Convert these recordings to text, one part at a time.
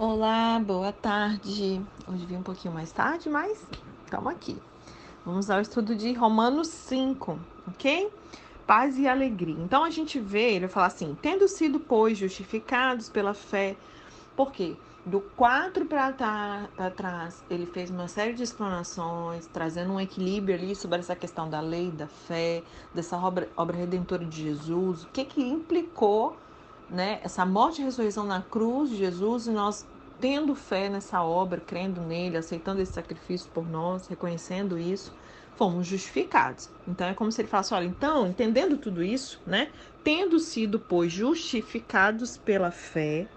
Olá, boa tarde. Hoje vim um pouquinho mais tarde, mas estamos aqui. Vamos ao estudo de Romanos 5, ok? Paz e alegria. Então a gente vê, ele fala assim: tendo sido, pois, justificados pela fé, por quê? Do 4 para trás, ele fez uma série de explanações, trazendo um equilíbrio ali sobre essa questão da lei, da fé, dessa obra, obra redentora de Jesus, o que que implicou né, essa morte e ressurreição na cruz de Jesus e nós tendo fé nessa obra, crendo nele, aceitando esse sacrifício por nós, reconhecendo isso, fomos justificados. Então é como se ele falasse, olha, então, entendendo tudo isso, né, tendo sido pois justificados pela fé,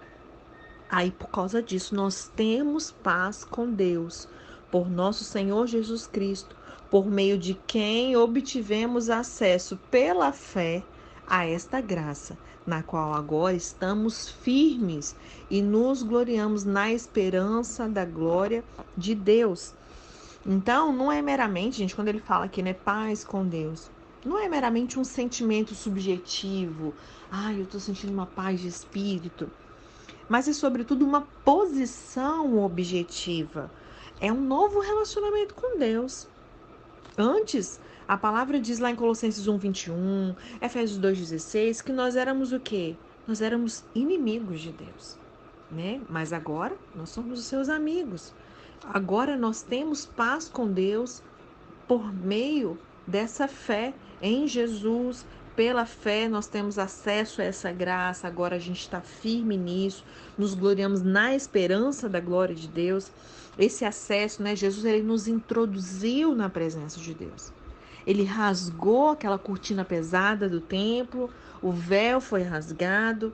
aí por causa disso nós temos paz com Deus, por nosso Senhor Jesus Cristo, por meio de quem obtivemos acesso pela fé a esta graça, na qual agora estamos firmes e nos gloriamos na esperança da glória de Deus. Então, não é meramente, gente, quando ele fala aqui, né, paz com Deus, não é meramente um sentimento subjetivo, ai, eu estou sentindo uma paz de espírito, mas é sobretudo uma posição objetiva. É um novo relacionamento com Deus. Antes, a palavra diz lá em Colossenses 1, 21, Efésios 2, 16, que nós éramos o quê? Nós éramos inimigos de Deus, né? Mas agora nós somos os seus amigos. Agora nós temos paz com Deus por meio dessa fé em Jesus. Pela fé nós temos acesso a essa graça, agora a gente está firme nisso, nos gloriamos na esperança da glória de Deus. Esse acesso, né? Jesus ele nos introduziu na presença de Deus. Ele rasgou aquela cortina pesada do templo, o véu foi rasgado,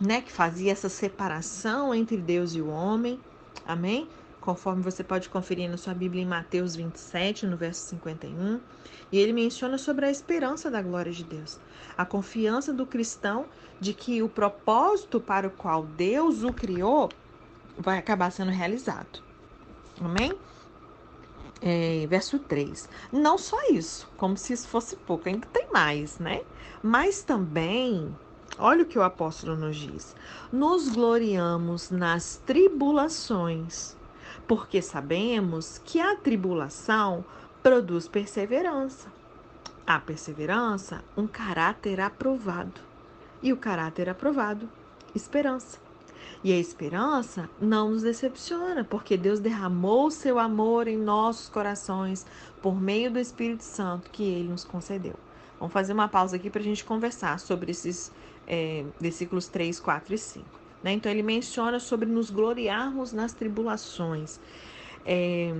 né, que fazia essa separação entre Deus e o homem. Amém? Conforme você pode conferir na sua Bíblia em Mateus 27, no verso 51. E ele menciona sobre a esperança da glória de Deus, a confiança do cristão de que o propósito para o qual Deus o criou vai acabar sendo realizado. Amém? É, verso 3. Não só isso, como se isso fosse pouco, ainda tem mais, né? Mas também, olha o que o apóstolo nos diz: nos gloriamos nas tribulações, porque sabemos que a tribulação produz perseverança. A perseverança, um caráter aprovado. E o caráter aprovado, esperança. E a esperança não nos decepciona, porque Deus derramou seu amor em nossos corações por meio do Espírito Santo que ele nos concedeu. Vamos fazer uma pausa aqui para a gente conversar sobre esses é, versículos 3, 4 e 5. Né? Então, ele menciona sobre nos gloriarmos nas tribulações. É,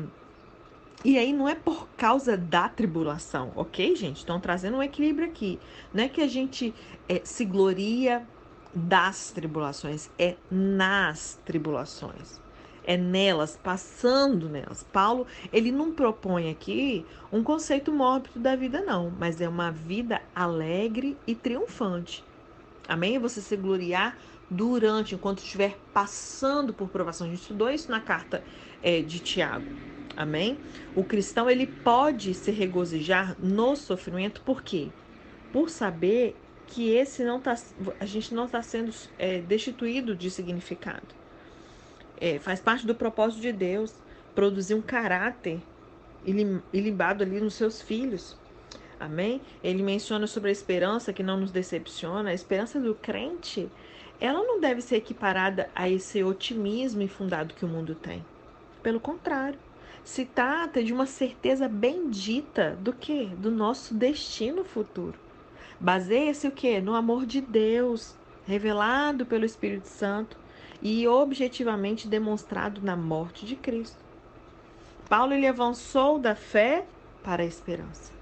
e aí não é por causa da tribulação, ok, gente? Estão trazendo um equilíbrio aqui. Não é que a gente é, se gloria das tribulações, é nas tribulações. É nelas, passando nelas. Paulo, ele não propõe aqui um conceito mórbido da vida, não, mas é uma vida alegre e triunfante. Amém? Você se gloriar durante, enquanto estiver passando por provação. A gente estudou isso na carta é, de Tiago. Amém? O cristão, ele pode se regozijar no sofrimento, por quê? Por saber que esse não tá, a gente não está sendo é, destituído de significado. É, faz parte do propósito de Deus produzir um caráter ilimbado ali nos seus filhos. Amém? Ele menciona sobre a esperança que não nos decepciona. A esperança do crente, ela não deve ser equiparada a esse otimismo infundado que o mundo tem. Pelo contrário, se trata de uma certeza bendita do que? Do nosso destino futuro. Baseia-se o que? No amor de Deus, revelado pelo Espírito Santo e objetivamente demonstrado na morte de Cristo. Paulo ele avançou da fé para a esperança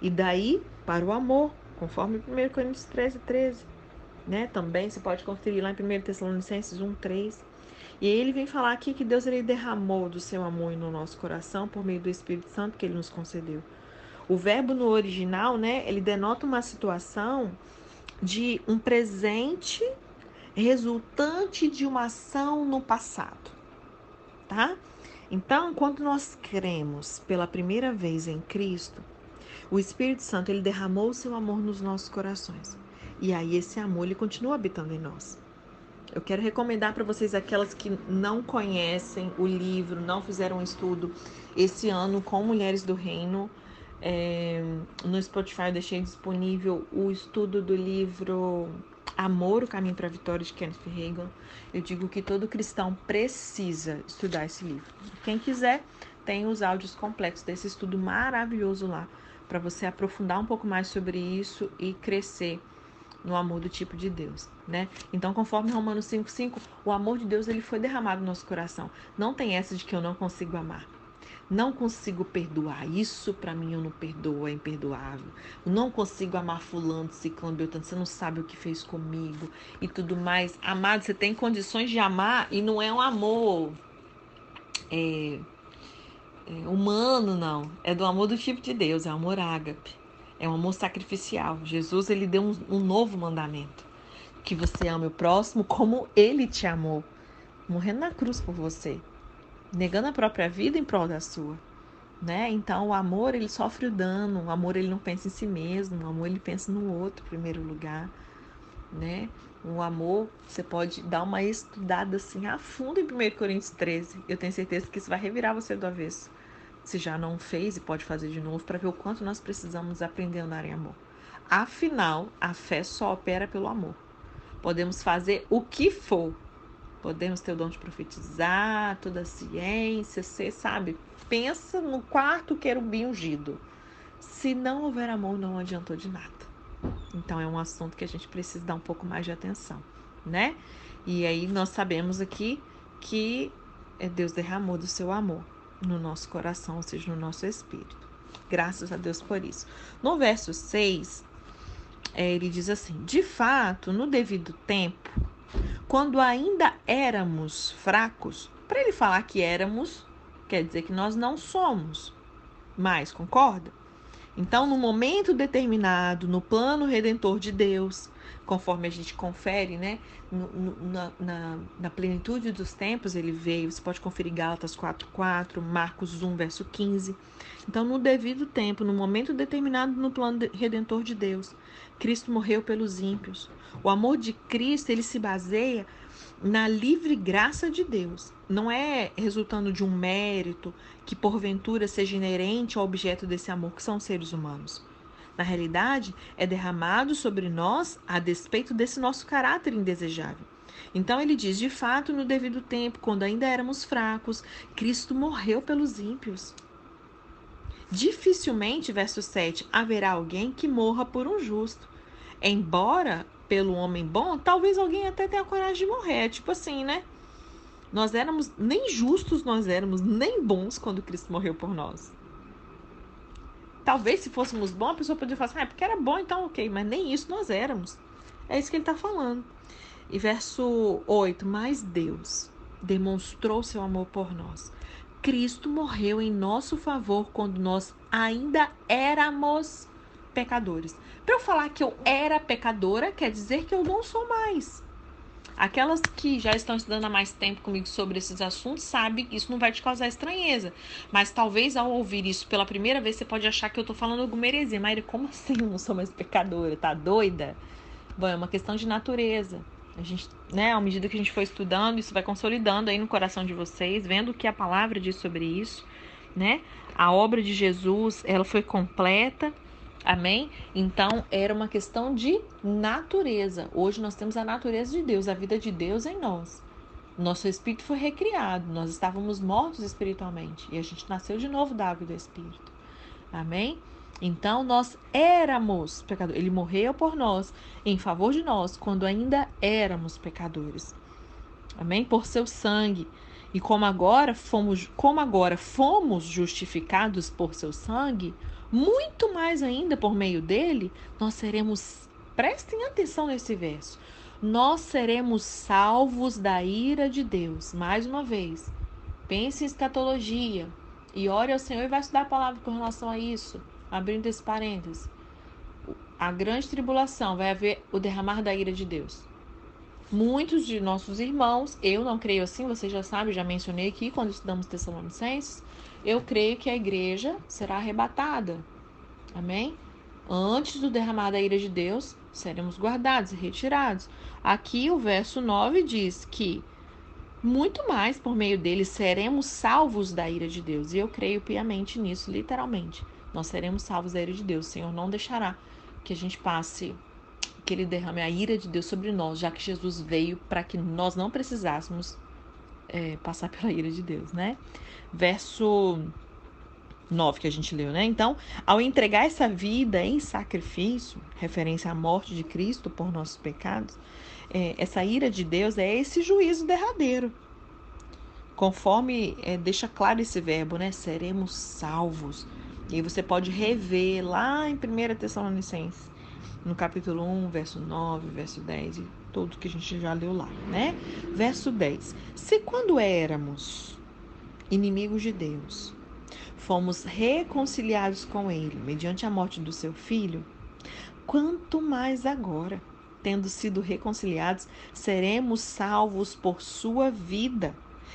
e daí para o amor, conforme 1 Coríntios 13, 13. Né? Também você pode conferir lá em 1 Tessalonicenses 1, 3. E ele vem falar aqui que Deus ele derramou do seu amor no nosso coração por meio do Espírito Santo que ele nos concedeu. O verbo no original, né, ele denota uma situação de um presente resultante de uma ação no passado, tá? Então, quando nós cremos pela primeira vez em Cristo, o Espírito Santo ele derramou o seu amor nos nossos corações. E aí esse amor ele continua habitando em nós. Eu quero recomendar para vocês aquelas que não conhecem o livro, não fizeram um estudo esse ano com Mulheres do Reino. É, no Spotify eu deixei disponível o estudo do livro Amor, o Caminho para a Vitória de Kenneth Reagan. Eu digo que todo cristão precisa estudar esse livro. Quem quiser, tem os áudios completos desse estudo maravilhoso lá, para você aprofundar um pouco mais sobre isso e crescer no amor do tipo de Deus, né? Então, conforme Romanos 5:5, o amor de Deus ele foi derramado no nosso coração. Não tem essa de que eu não consigo amar. Não consigo perdoar. Isso para mim eu não perdoo, é imperdoável. Eu não consigo amar fulano, ciclano, beltrano. Você não sabe o que fez comigo e tudo mais. Amado, você tem condições de amar e não é um amor é, é, humano, não. É do amor do tipo de Deus, é amor ágape. É um amor sacrificial. Jesus ele deu um, um novo mandamento. Que você ame o próximo como ele te amou. Morrendo na cruz por você negando a própria vida em prol da sua, né? Então o amor ele sofre o dano, o amor ele não pensa em si mesmo, o amor ele pensa no outro em primeiro lugar, né? O amor, você pode dar uma estudada assim a fundo em 1 Coríntios 13. Eu tenho certeza que isso vai revirar você do avesso. Se já não fez e pode fazer de novo para ver o quanto nós precisamos aprender a andar em amor. Afinal, a fé só opera pelo amor. Podemos fazer o que for, Podemos ter o dom de profetizar, toda a ciência, você sabe, pensa no quarto querubim ungido. Se não houver amor, não adiantou de nada. Então é um assunto que a gente precisa dar um pouco mais de atenção, né? E aí nós sabemos aqui que é Deus derramou do seu amor no nosso coração, ou seja, no nosso espírito. Graças a Deus por isso. No verso 6, é, ele diz assim: De fato, no devido tempo, quando ainda éramos fracos, para ele falar que éramos, quer dizer que nós não somos mais, concorda? Então, no momento determinado, no plano redentor de Deus, conforme a gente confere, né? No, no, na, na, na, plenitude dos tempos ele veio. Você pode conferir Gálatas 4,4, Marcos 1, verso 15. Então, no devido tempo, no momento determinado no plano de, redentor de Deus, Cristo morreu pelos ímpios. O amor de Cristo ele se baseia na livre graça de Deus. Não é resultando de um mérito que porventura seja inerente ao objeto desse amor, que são seres humanos. Na realidade, é derramado sobre nós a despeito desse nosso caráter indesejável. Então ele diz: de fato, no devido tempo, quando ainda éramos fracos, Cristo morreu pelos ímpios. Dificilmente, verso 7, haverá alguém que morra por um justo. Embora pelo homem bom, talvez alguém até tenha coragem de morrer. É tipo assim, né? Nós éramos nem justos, nós éramos nem bons quando Cristo morreu por nós. Talvez se fôssemos bons, a pessoa poderia falar assim, ah, porque era bom, então ok, mas nem isso nós éramos. É isso que ele está falando. E verso 8: Mas Deus demonstrou seu amor por nós. Cristo morreu em nosso favor quando nós ainda éramos pecadores. Para eu falar que eu era pecadora, quer dizer que eu não sou mais. Aquelas que já estão estudando há mais tempo comigo sobre esses assuntos sabem que isso não vai te causar estranheza. Mas talvez ao ouvir isso pela primeira vez, você pode achar que eu tô falando alguma heresia. Maíra, como assim eu não sou mais pecadora? Tá doida? Bom, é uma questão de natureza. A gente, né, à medida que a gente for estudando, isso vai consolidando aí no coração de vocês, vendo o que a palavra diz sobre isso, né? A obra de Jesus, ela foi completa Amém? Então era uma questão de natureza. Hoje nós temos a natureza de Deus, a vida de Deus em nós. Nosso espírito foi recriado, nós estávamos mortos espiritualmente e a gente nasceu de novo da água e do espírito. Amém? Então nós éramos pecadores. Ele morreu por nós, em favor de nós, quando ainda éramos pecadores. Amém? Por seu sangue. E como agora fomos, como agora fomos justificados por seu sangue, muito mais ainda por meio dele, nós seremos, prestem atenção nesse verso, nós seremos salvos da ira de Deus. Mais uma vez, pense em escatologia e ore ao Senhor e vai estudar a palavra com relação a isso, abrindo esse parênteses. A grande tribulação vai haver o derramar da ira de Deus. Muitos de nossos irmãos, eu não creio assim, você já sabe, já mencionei aqui quando estudamos Tessalonicenses, eu creio que a igreja será arrebatada. Amém? Antes do derramar da ira de Deus, seremos guardados e retirados. Aqui o verso 9 diz que muito mais por meio dele seremos salvos da ira de Deus. E eu creio piamente nisso, literalmente. Nós seremos salvos da ira de Deus. O Senhor não deixará que a gente passe, que ele derrame a ira de Deus sobre nós, já que Jesus veio para que nós não precisássemos é, passar pela ira de Deus, né? Verso 9 que a gente leu, né? Então, ao entregar essa vida em sacrifício, referência à morte de Cristo por nossos pecados, é, essa ira de Deus é esse juízo derradeiro. Conforme é, deixa claro esse verbo, né? Seremos salvos. E aí você pode rever lá em 1 Tessalonicenses, no capítulo 1, verso 9, verso 10 e tudo que a gente já leu lá, né? Verso 10. Se quando éramos inimigos de Deus, fomos reconciliados com Ele mediante a morte do seu filho, quanto mais agora, tendo sido reconciliados, seremos salvos por sua vida.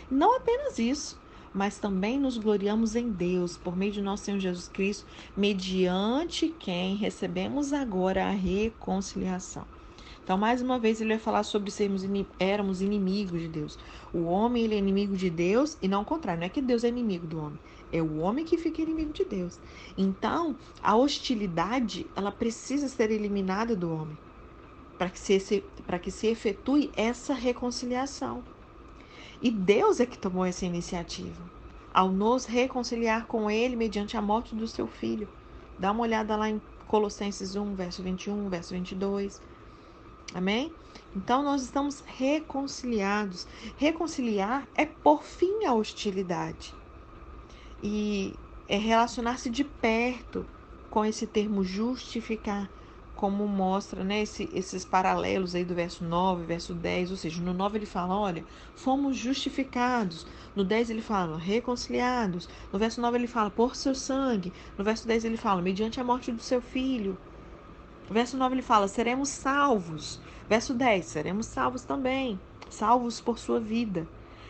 Não apenas isso, mas também nos gloriamos em Deus, por meio de nosso Senhor Jesus Cristo, mediante quem recebemos agora a reconciliação. Então, mais uma vez, ele vai falar sobre sermos éramos inimigos de Deus. O homem ele é inimigo de Deus e não o contrário. Não é que Deus é inimigo do homem. É o homem que fica inimigo de Deus. Então, a hostilidade ela precisa ser eliminada do homem para que, se, que se efetue essa reconciliação. E Deus é que tomou essa iniciativa ao nos reconciliar com Ele mediante a morte do seu filho. Dá uma olhada lá em Colossenses 1, verso 21, verso 22. Amém? Então nós estamos reconciliados. Reconciliar é por fim a hostilidade. E é relacionar-se de perto com esse termo justificar, como mostra né, esse, esses paralelos aí do verso 9, verso 10, ou seja, no 9 ele fala, olha, fomos justificados, no 10 ele fala, reconciliados, no verso 9 ele fala, por seu sangue, no verso 10 ele fala, mediante a morte do seu filho, Verso 9 ele fala: seremos salvos. Verso 10, seremos salvos também, salvos por sua vida.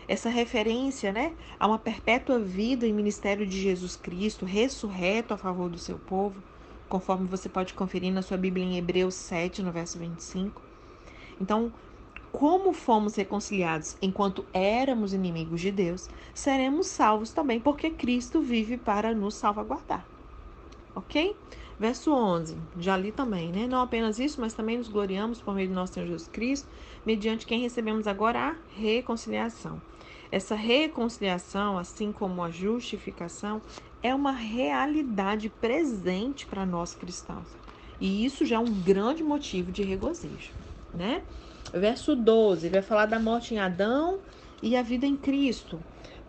Essa referência, né, a uma perpétua vida em ministério de Jesus Cristo, ressurreto a favor do seu povo, conforme você pode conferir na sua Bíblia em Hebreus 7, no verso 25. Então, como fomos reconciliados enquanto éramos inimigos de Deus, seremos salvos também, porque Cristo vive para nos salvaguardar. Ok? Verso 11, já li também, né? Não apenas isso, mas também nos gloriamos por meio do nosso Senhor Jesus Cristo, mediante quem recebemos agora a reconciliação. Essa reconciliação, assim como a justificação, é uma realidade presente para nós cristãos. E isso já é um grande motivo de regozijo, né? Verso 12, ele vai falar da morte em Adão e a vida em Cristo.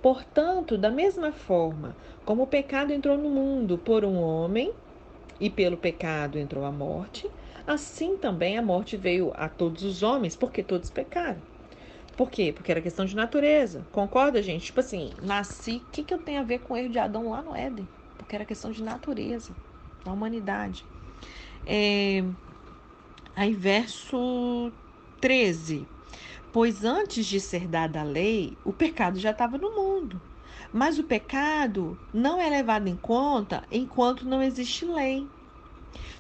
Portanto, da mesma forma como o pecado entrou no mundo por um homem, e pelo pecado entrou a morte, assim também a morte veio a todos os homens, porque todos pecaram. Por quê? Porque era questão de natureza. Concorda, gente? Tipo assim, nasci, o que, que eu tenho a ver com o erro de Adão lá no Éden? Porque era questão de natureza, da humanidade. É... Aí, verso 13. Pois antes de ser dada a lei, o pecado já estava no mundo. Mas o pecado não é levado em conta enquanto não existe lei.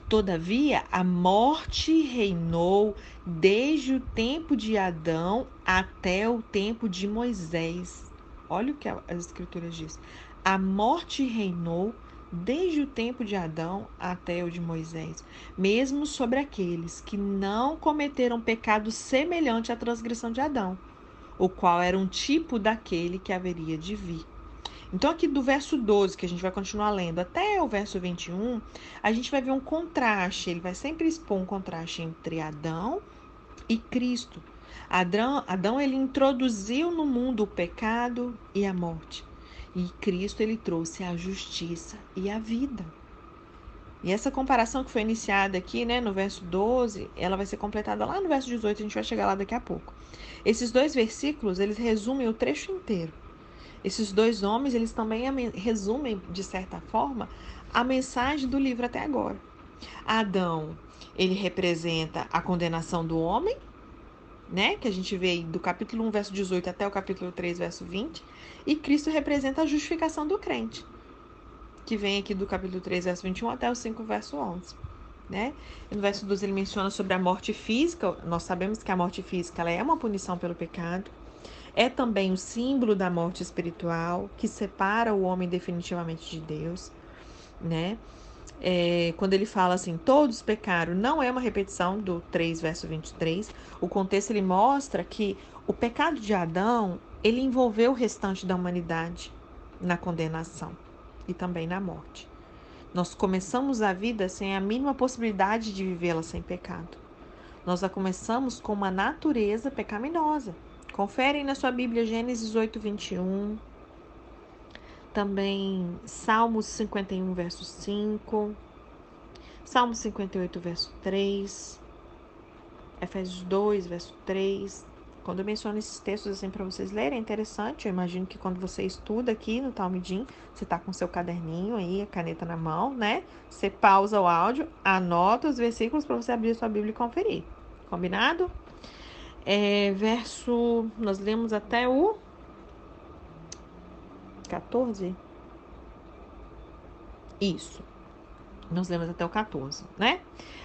Todavia, a morte reinou desde o tempo de Adão até o tempo de Moisés. Olha o que as Escrituras diz. A morte reinou desde o tempo de Adão até o de Moisés, mesmo sobre aqueles que não cometeram pecado semelhante à transgressão de Adão, o qual era um tipo daquele que haveria de vir. Então, aqui do verso 12, que a gente vai continuar lendo, até o verso 21, a gente vai ver um contraste. Ele vai sempre expor um contraste entre Adão e Cristo. Adão, Adão ele introduziu no mundo o pecado e a morte. E Cristo ele trouxe a justiça e a vida. E essa comparação que foi iniciada aqui, né, no verso 12, ela vai ser completada lá no verso 18, a gente vai chegar lá daqui a pouco. Esses dois versículos, eles resumem o trecho inteiro. Esses dois homens, eles também resumem, de certa forma, a mensagem do livro até agora. Adão, ele representa a condenação do homem, né? Que a gente vê do capítulo 1, verso 18 até o capítulo 3, verso 20. E Cristo representa a justificação do crente, que vem aqui do capítulo 3, verso 21 até o 5, verso 11. né? No verso 12 ele menciona sobre a morte física. Nós sabemos que a morte física ela é uma punição pelo pecado. É também o símbolo da morte espiritual que separa o homem definitivamente de Deus, né? É, quando ele fala assim, todos pecaram, não é uma repetição do 3, verso 23. O contexto ele mostra que o pecado de Adão, ele envolveu o restante da humanidade na condenação e também na morte. Nós começamos a vida sem a mínima possibilidade de vivê-la sem pecado. Nós a começamos com uma natureza pecaminosa. Conferem na sua Bíblia Gênesis 8, 21. Também Salmos 51, verso 5. Salmos 58, verso 3. Efésios 2, verso 3. Quando eu menciono esses textos assim para vocês lerem, é interessante. Eu imagino que quando você estuda aqui no Talmidim, você está com seu caderninho aí, a caneta na mão, né? Você pausa o áudio, anota os versículos para você abrir sua Bíblia e conferir. Combinado? É, verso. Nós lemos até o 14? Isso. Nós lemos até o 14, né?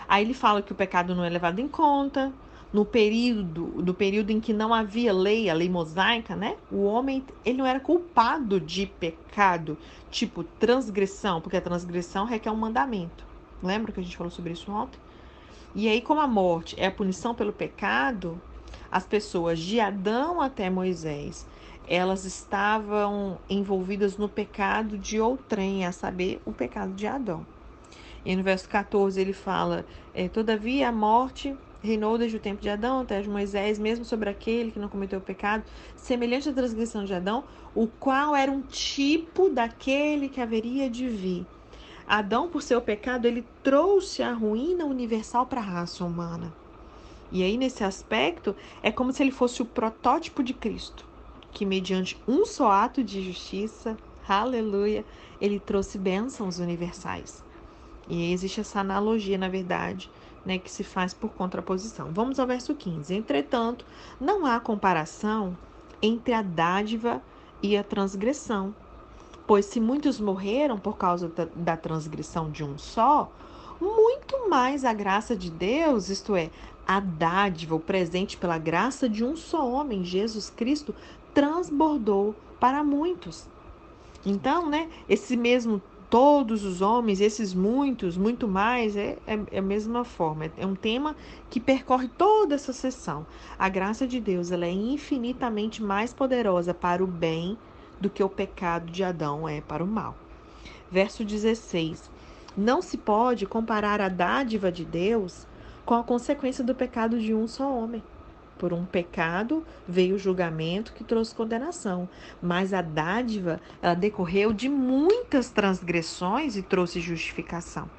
Aí ele fala que o pecado não é levado em conta, no período do período em que não havia lei, a lei mosaica, né? O homem ele não era culpado de pecado, tipo transgressão, porque a transgressão requer um mandamento. Lembra que a gente falou sobre isso ontem? E aí, como a morte é a punição pelo pecado, as pessoas de Adão até Moisés, elas estavam envolvidas no pecado de outrem, a saber, o pecado de Adão. E no verso 14 ele fala: é, Todavia a morte reinou desde o tempo de Adão até de Moisés, mesmo sobre aquele que não cometeu o pecado, semelhante à transgressão de Adão, o qual era um tipo daquele que haveria de vir. Adão, por seu pecado, ele trouxe a ruína universal para a raça humana. E aí, nesse aspecto, é como se ele fosse o protótipo de Cristo, que, mediante um só ato de justiça, aleluia, ele trouxe bênçãos universais. E existe essa analogia, na verdade, né, que se faz por contraposição. Vamos ao verso 15. Entretanto, não há comparação entre a dádiva e a transgressão. Pois se muitos morreram por causa da transgressão de um só, muito mais a graça de Deus, isto é, a dádiva, o presente pela graça de um só homem, Jesus Cristo, transbordou para muitos. Então, né, esse mesmo todos os homens, esses muitos, muito mais, é, é, é, a mesma forma. É um tema que percorre toda essa sessão. A graça de Deus ela é infinitamente mais poderosa para o bem do que o pecado de Adão é para o mal. Verso 16. Não se pode comparar a dádiva de Deus com a consequência do pecado de um só homem. Por um pecado veio o julgamento que trouxe condenação, mas a dádiva ela decorreu de muitas transgressões e trouxe justificação.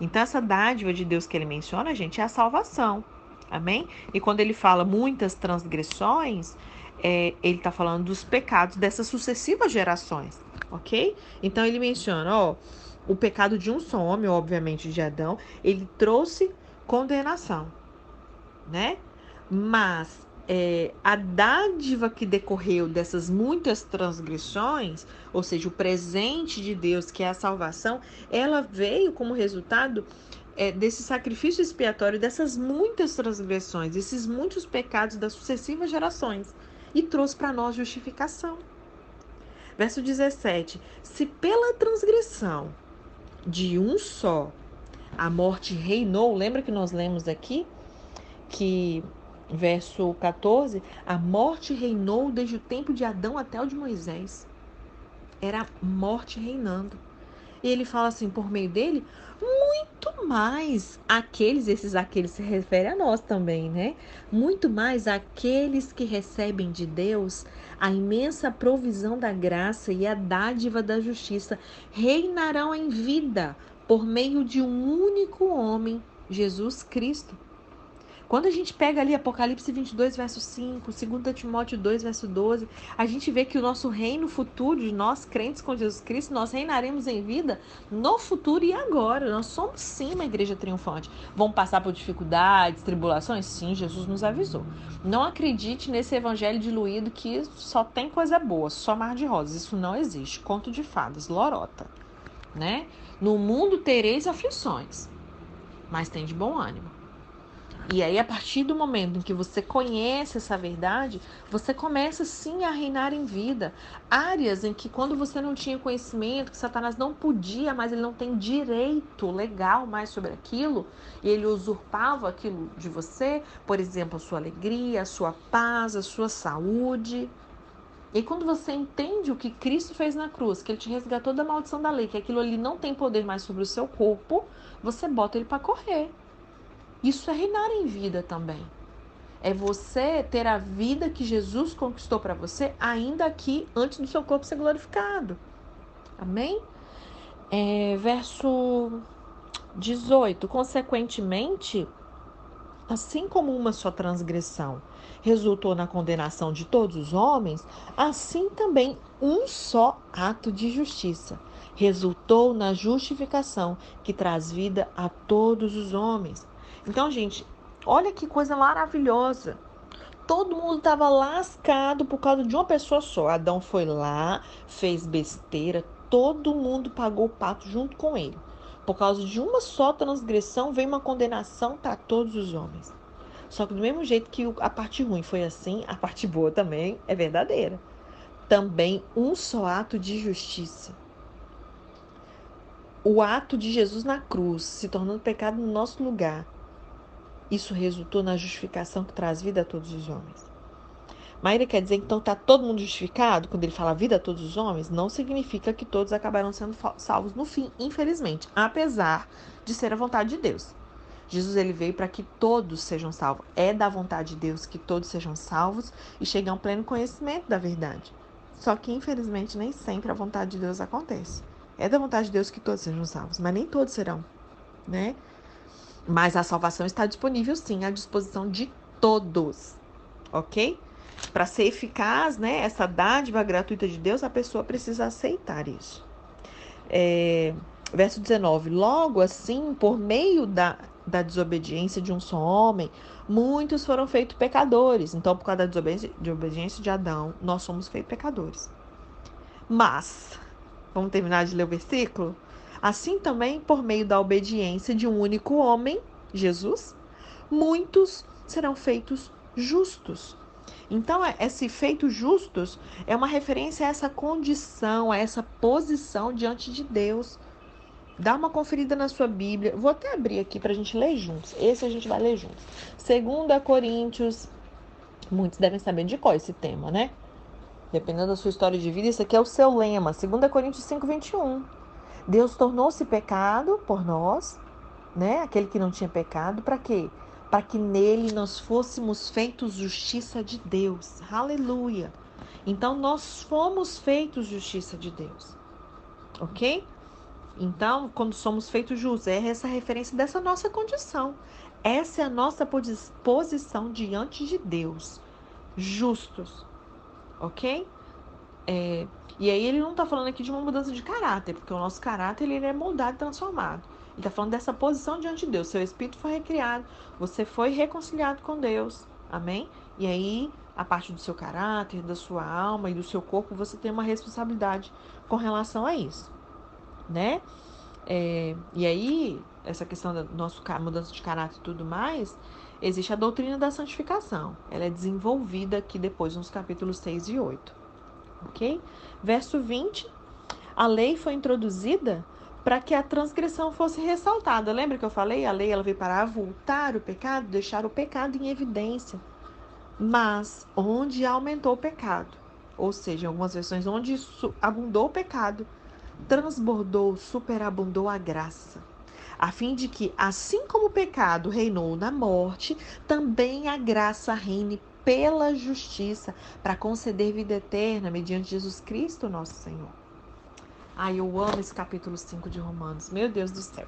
Então essa dádiva de Deus que ele menciona, gente, é a salvação. Amém? E quando ele fala muitas transgressões, é, ele está falando dos pecados dessas sucessivas gerações, ok? Então ele menciona, ó, o pecado de um só homem, obviamente de Adão, ele trouxe condenação, né? Mas é, a dádiva que decorreu dessas muitas transgressões, ou seja, o presente de Deus, que é a salvação, ela veio como resultado é, desse sacrifício expiatório, dessas muitas transgressões, esses muitos pecados das sucessivas gerações, e trouxe para nós justificação. Verso 17: Se pela transgressão de um só a morte reinou, lembra que nós lemos aqui que verso 14, a morte reinou desde o tempo de Adão até o de Moisés. Era a morte reinando. E ele fala assim, por meio dele, muito mais aqueles, esses aqueles se refere a nós também, né? Muito mais aqueles que recebem de Deus a imensa provisão da graça e a dádiva da justiça reinarão em vida por meio de um único homem, Jesus Cristo. Quando a gente pega ali Apocalipse 22, verso 5, 2 Timóteo 2, verso 12, a gente vê que o nosso reino futuro, de nós crentes com Jesus Cristo, nós reinaremos em vida no futuro e agora. Nós somos sim uma igreja triunfante. Vão passar por dificuldades, tribulações? Sim, Jesus nos avisou. Não acredite nesse evangelho diluído que só tem coisa boa, só mar de rosas. Isso não existe. Conto de fadas, lorota, né? No mundo tereis aflições. mas tem de bom ânimo. E aí, a partir do momento em que você conhece essa verdade, você começa sim a reinar em vida. Áreas em que, quando você não tinha conhecimento, que Satanás não podia, mas ele não tem direito legal mais sobre aquilo, e ele usurpava aquilo de você, por exemplo, a sua alegria, a sua paz, a sua saúde. E quando você entende o que Cristo fez na cruz, que ele te resgatou da maldição da lei, que aquilo ali não tem poder mais sobre o seu corpo, você bota ele para correr. Isso é reinar em vida também. É você ter a vida que Jesus conquistou para você ainda aqui antes do seu corpo ser glorificado. Amém? É, verso 18. Consequentemente, assim como uma só transgressão resultou na condenação de todos os homens, assim também um só ato de justiça resultou na justificação que traz vida a todos os homens. Então, gente, olha que coisa maravilhosa. Todo mundo estava lascado por causa de uma pessoa só. Adão foi lá, fez besteira, todo mundo pagou o pato junto com ele. Por causa de uma só transgressão, veio uma condenação para todos os homens. Só que do mesmo jeito que a parte ruim foi assim, a parte boa também é verdadeira. Também um só ato de justiça. O ato de Jesus na cruz, se tornando pecado no nosso lugar, isso resultou na justificação que traz vida a todos os homens. Maíra quer dizer então está todo mundo justificado quando ele fala vida a todos os homens? Não significa que todos acabarão sendo salvos no fim, infelizmente, apesar de ser a vontade de Deus. Jesus ele veio para que todos sejam salvos. É da vontade de Deus que todos sejam salvos e cheguem ao pleno conhecimento da verdade. Só que infelizmente nem sempre a vontade de Deus acontece. É da vontade de Deus que todos sejam salvos, mas nem todos serão, né? Mas a salvação está disponível sim à disposição de todos, ok? Para ser eficaz, né, essa dádiva gratuita de Deus, a pessoa precisa aceitar isso. É, verso 19: Logo assim, por meio da, da desobediência de um só homem, muitos foram feitos pecadores. Então, por causa da desobediência, desobediência de Adão, nós somos feitos pecadores. Mas, vamos terminar de ler o versículo? Assim também, por meio da obediência de um único homem, Jesus, muitos serão feitos justos. Então, é, esse feito justos é uma referência a essa condição, a essa posição diante de Deus. Dá uma conferida na sua Bíblia. Vou até abrir aqui para a gente ler juntos. Esse a gente vai ler juntos. 2 Coríntios. Muitos devem saber de qual esse tema, né? Dependendo da sua história de vida, isso aqui é o seu lema. 2 Coríntios 5, 21. Deus tornou-se pecado por nós, né? Aquele que não tinha pecado, para quê? Para que nele nós fôssemos feitos justiça de Deus. Aleluia. Então nós fomos feitos justiça de Deus. OK? Então, quando somos feitos justos, é essa referência dessa nossa condição. Essa é a nossa posição diante de Deus. Justos. OK? É, e aí ele não está falando aqui de uma mudança de caráter, porque o nosso caráter ele é moldado e transformado. Ele está falando dessa posição diante de Deus. Seu espírito foi recriado, você foi reconciliado com Deus. Amém? E aí, a parte do seu caráter, da sua alma e do seu corpo, você tem uma responsabilidade com relação a isso. Né? É, e aí, essa questão da nossa mudança de caráter e tudo mais, existe a doutrina da santificação. Ela é desenvolvida aqui depois nos capítulos 6 e 8 ok? Verso 20, a lei foi introduzida para que a transgressão fosse ressaltada. Lembra que eu falei? A lei ela veio para avultar o pecado, deixar o pecado em evidência. Mas onde aumentou o pecado, ou seja, em algumas versões, onde abundou o pecado, transbordou, superabundou a graça a fim de que, assim como o pecado reinou na morte, também a graça reine pela justiça para conceder vida eterna mediante Jesus Cristo, nosso Senhor. Ai, eu amo esse capítulo 5 de Romanos. Meu Deus do céu.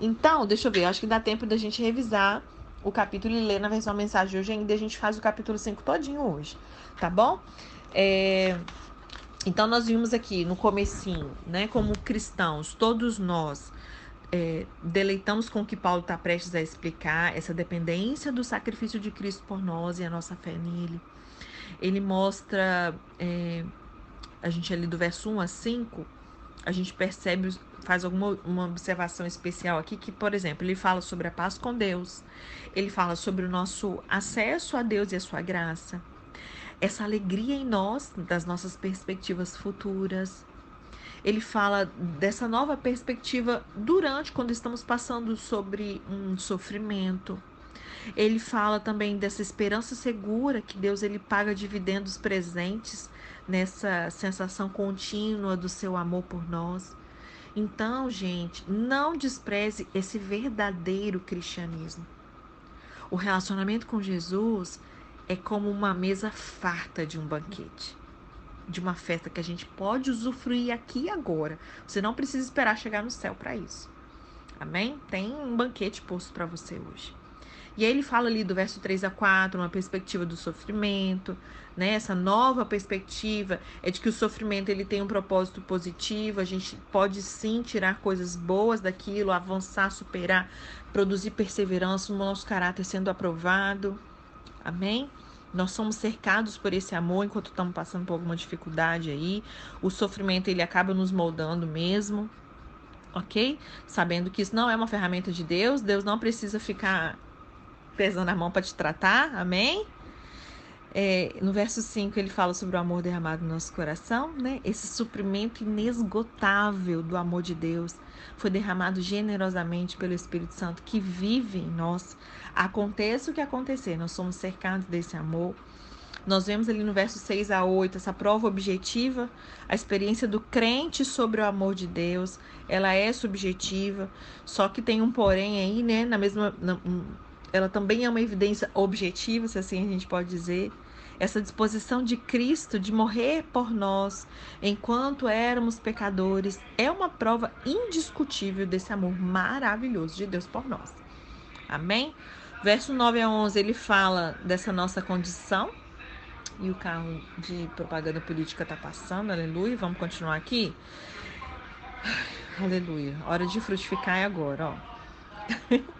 Então, deixa eu ver, acho que dá tempo da gente revisar o capítulo e ler na versão mensagem de hoje ainda. A gente faz o capítulo 5 todinho hoje, tá bom? É... Então, nós vimos aqui no comecinho, né, como cristãos, todos nós é, deleitamos com o que Paulo está prestes a explicar, essa dependência do sacrifício de Cristo por nós e a nossa fé nele. Ele mostra, é, a gente ali do verso 1 a 5, a gente percebe, faz alguma uma observação especial aqui, que, por exemplo, ele fala sobre a paz com Deus, ele fala sobre o nosso acesso a Deus e a sua graça, essa alegria em nós, das nossas perspectivas futuras. Ele fala dessa nova perspectiva durante, quando estamos passando sobre um sofrimento. Ele fala também dessa esperança segura que Deus ele paga dividendos presentes nessa sensação contínua do seu amor por nós. Então, gente, não despreze esse verdadeiro cristianismo. O relacionamento com Jesus é como uma mesa farta de um banquete, de uma festa que a gente pode usufruir aqui e agora. Você não precisa esperar chegar no céu para isso. Amém? Tem um banquete posto para você hoje. E aí ele fala ali do verso 3 a 4, uma perspectiva do sofrimento, né? Essa nova perspectiva é de que o sofrimento ele tem um propósito positivo, a gente pode sim tirar coisas boas daquilo, avançar, superar, produzir perseverança no nosso caráter sendo aprovado. Amém? Nós somos cercados por esse amor enquanto estamos passando por alguma dificuldade aí. O sofrimento ele acaba nos moldando mesmo, ok? Sabendo que isso não é uma ferramenta de Deus, Deus não precisa ficar pesando a mão para te tratar, amém? É, no verso 5 ele fala sobre o amor derramado no nosso coração, né? Esse suprimento inesgotável do amor de Deus foi derramado generosamente pelo Espírito Santo que vive em nós. Aconteça o que acontecer, nós somos cercados desse amor. Nós vemos ali no verso 6 a 8 essa prova objetiva, a experiência do crente sobre o amor de Deus, ela é subjetiva, só que tem um porém aí, né, na mesma ela também é uma evidência objetiva, se assim a gente pode dizer. Essa disposição de Cristo de morrer por nós enquanto éramos pecadores é uma prova indiscutível desse amor maravilhoso de Deus por nós. Amém? Verso 9 a 11 ele fala dessa nossa condição. E o carro de propaganda política está passando, aleluia. Vamos continuar aqui? Aleluia. Hora de frutificar é agora, ó.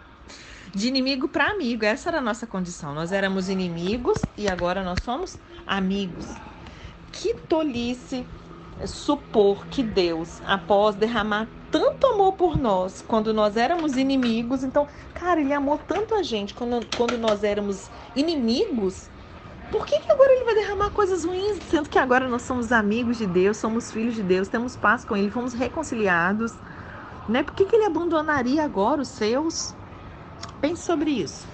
de inimigo para amigo. Essa era a nossa condição. Nós éramos inimigos e agora nós somos amigos. Que tolice supor que Deus, após derramar tanto amor por nós, quando nós éramos inimigos, então, cara, ele amou tanto a gente quando, quando nós éramos inimigos. Por que, que agora ele vai derramar coisas ruins, sendo que agora nós somos amigos de Deus, somos filhos de Deus, temos paz com Ele, fomos reconciliados? Né? Por que, que ele abandonaria agora os seus? Pense sobre isso.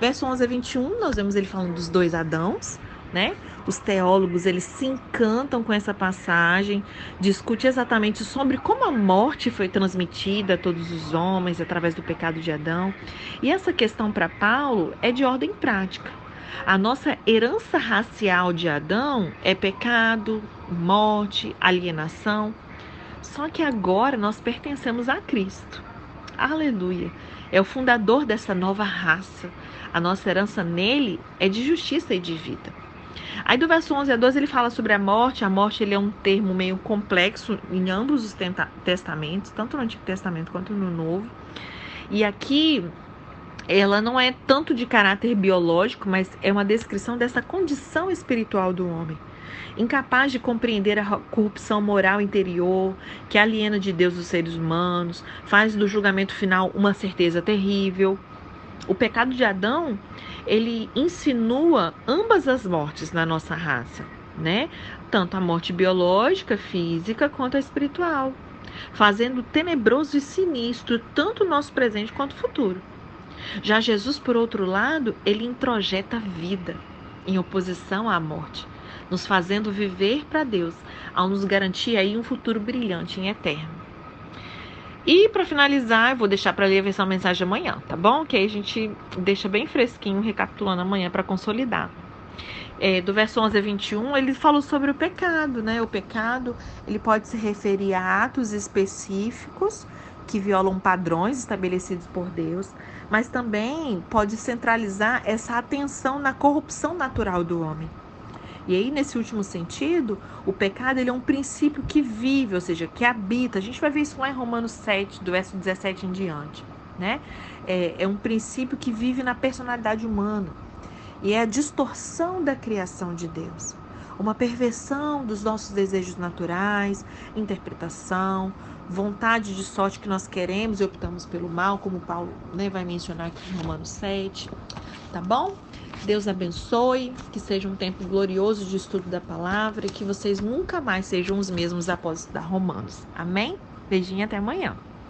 Verso 11 a 21, nós vemos ele falando dos dois Adãos, né? Os teólogos, eles se encantam com essa passagem, discute exatamente sobre como a morte foi transmitida a todos os homens através do pecado de Adão. E essa questão para Paulo é de ordem prática. A nossa herança racial de Adão é pecado, morte, alienação. Só que agora nós pertencemos a Cristo. Aleluia é o fundador dessa nova raça. A nossa herança nele é de justiça e de vida. Aí do verso 11 a 12 ele fala sobre a morte. A morte ele é um termo meio complexo em ambos os testamentos, tanto no Antigo Testamento quanto no Novo. E aqui ela não é tanto de caráter biológico, mas é uma descrição dessa condição espiritual do homem incapaz de compreender a corrupção moral interior que aliena de Deus os seres humanos, faz do julgamento final uma certeza terrível. O pecado de Adão, ele insinua ambas as mortes na nossa raça, né? Tanto a morte biológica, física, quanto a espiritual, fazendo tenebroso e sinistro tanto o nosso presente quanto o futuro. Já Jesus, por outro lado, ele introjeta vida em oposição à morte nos fazendo viver para Deus, ao nos garantir aí um futuro brilhante em eterno. E para finalizar, eu vou deixar para ler a versão mensagem amanhã, tá bom? Que aí a gente deixa bem fresquinho, recapitulando amanhã para consolidar. É, do verso 11 a 21, ele falou sobre o pecado, né? O pecado, ele pode se referir a atos específicos que violam padrões estabelecidos por Deus, mas também pode centralizar essa atenção na corrupção natural do homem. E aí, nesse último sentido, o pecado ele é um princípio que vive, ou seja, que habita. A gente vai ver isso lá em Romanos 7, do verso 17 em diante. Né? É, é um princípio que vive na personalidade humana. E é a distorção da criação de Deus. uma perversão dos nossos desejos naturais, interpretação, vontade de sorte que nós queremos e optamos pelo mal, como Paulo né, vai mencionar aqui em Romanos 7. Tá bom? Deus abençoe, que seja um tempo glorioso de estudo da palavra e que vocês nunca mais sejam os mesmos após estudar Romanos. Amém? Beijinho até amanhã.